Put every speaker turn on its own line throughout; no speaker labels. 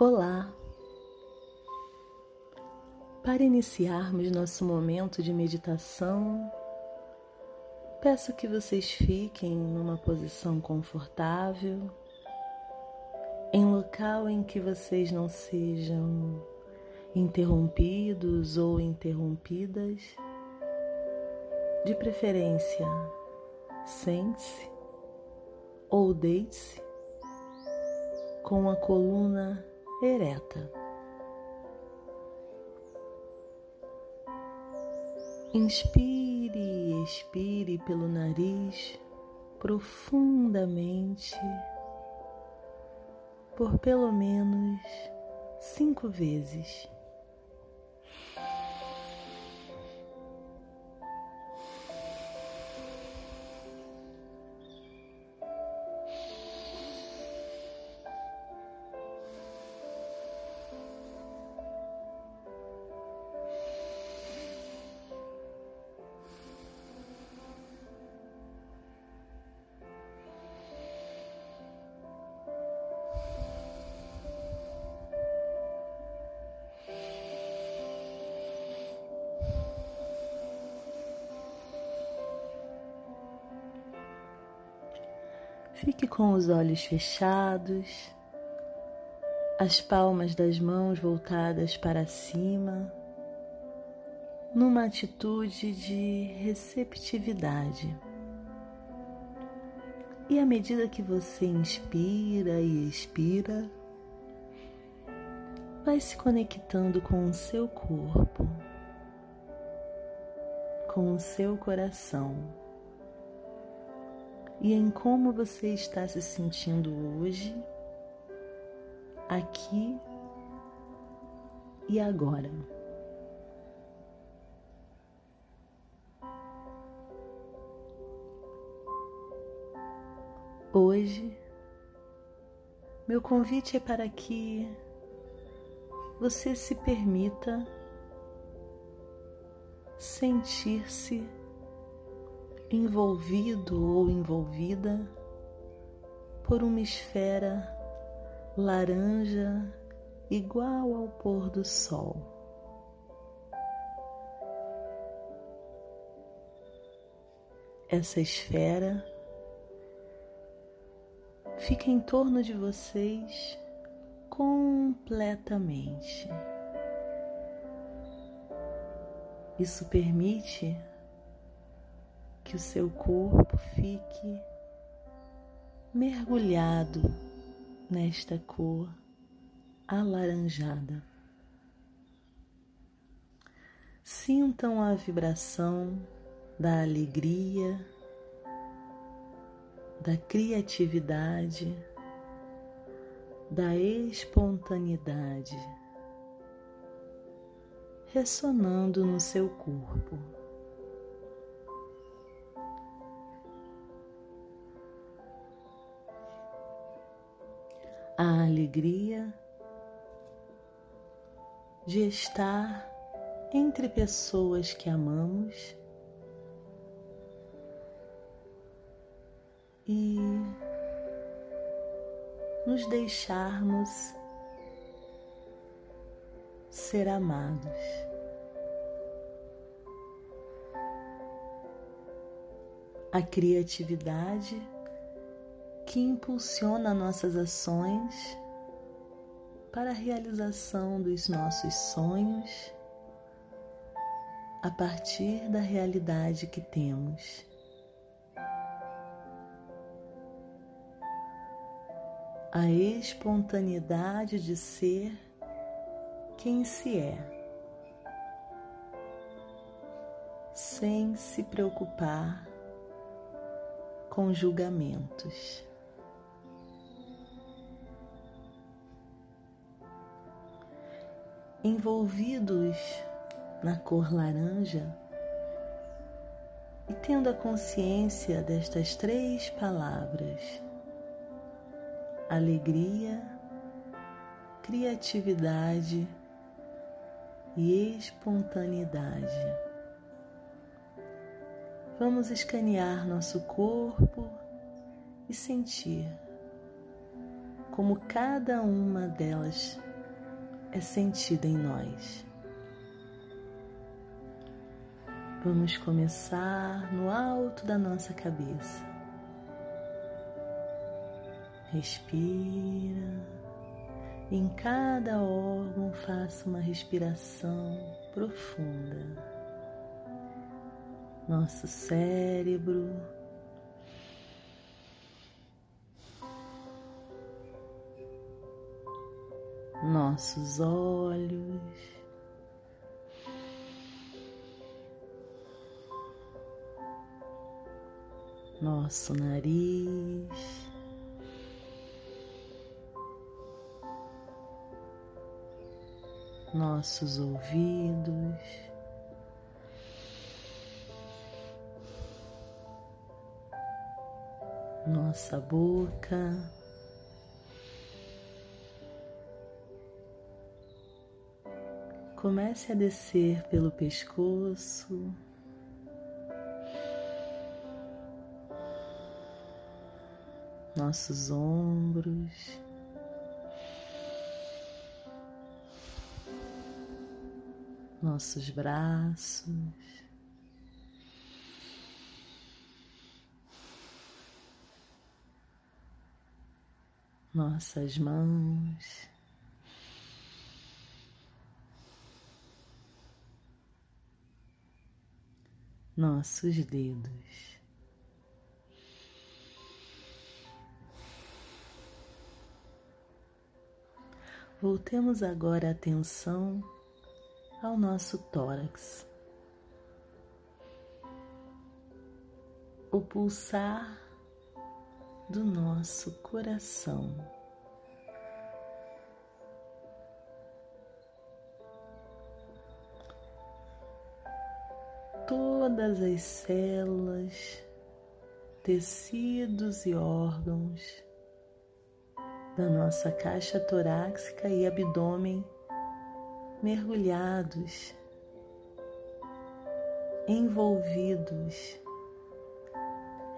Olá! Para iniciarmos nosso momento de meditação, peço que vocês fiquem numa posição confortável, em local em que vocês não sejam interrompidos ou interrompidas. De preferência, sente-se ou deite-se com a coluna ereta. Inspire e expire pelo nariz profundamente por pelo menos cinco vezes. Fique com os olhos fechados, as palmas das mãos voltadas para cima, numa atitude de receptividade. E à medida que você inspira e expira, vai se conectando com o seu corpo, com o seu coração e em como você está se sentindo hoje, aqui e agora. Hoje, meu convite é para que você se permita sentir-se envolvido ou envolvida por uma esfera laranja igual ao pôr do sol. Essa esfera fica em torno de vocês completamente. Isso permite que o seu corpo fique mergulhado nesta cor alaranjada. Sintam a vibração da alegria, da criatividade, da espontaneidade ressonando no seu corpo. A alegria de estar entre pessoas que amamos e nos deixarmos ser amados. A criatividade que impulsiona nossas ações para a realização dos nossos sonhos a partir da realidade que temos. A espontaneidade de ser quem se é, sem se preocupar com julgamentos. Envolvidos na cor laranja e tendo a consciência destas três palavras: alegria, criatividade e espontaneidade. Vamos escanear nosso corpo e sentir como cada uma delas é sentida em nós. Vamos começar no alto da nossa cabeça. Respira. Em cada órgão, faça uma respiração profunda. Nosso cérebro, nossos olhos, nosso nariz. nossos ouvidos, nossa boca. Comece a descer pelo pescoço. Nossos ombros. nossos braços. Nossas mãos, nossos dedos. Voltemos agora a atenção ao nosso tórax. O pulsar do nosso coração. Todas as células, tecidos e órgãos da nossa caixa torácica e abdômen mergulhados, envolvidos,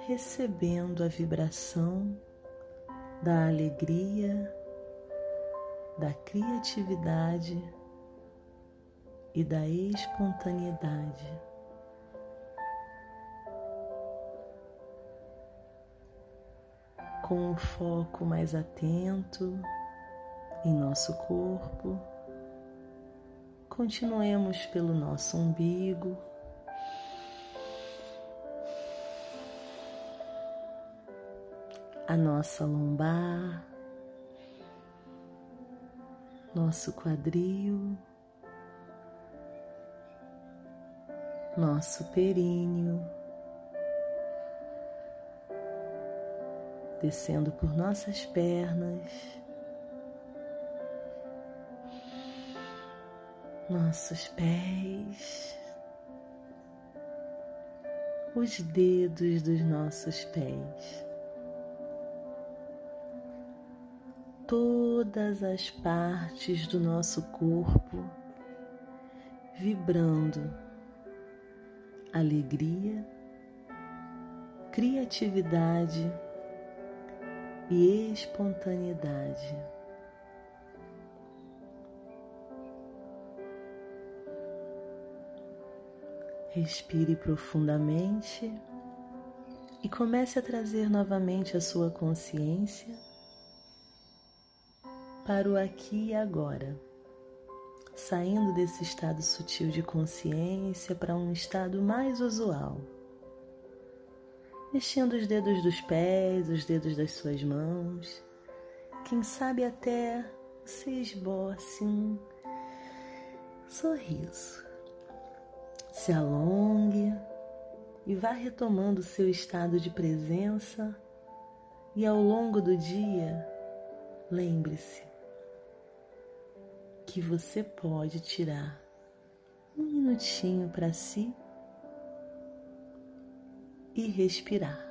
recebendo a vibração da alegria, da criatividade e da espontaneidade. Com o foco mais atento em nosso corpo, Continuemos pelo nosso umbigo. A nossa lombar, nosso quadril, nosso períneo, descendo por nossas pernas. nossos pés, os dedos dos nossos pés, todas as partes do nosso corpo vibrando alegria, criatividade e espontaneidade. Respire profundamente e comece a trazer novamente a sua consciência para o aqui e agora, saindo desse estado sutil de consciência para um estado mais usual. Mexendo os dedos dos pés, os dedos das suas mãos, quem sabe até se esboce um sorriso se alongue e vá retomando seu estado de presença. E ao longo do dia, lembre-se que você pode tirar um minutinho para si e respirar.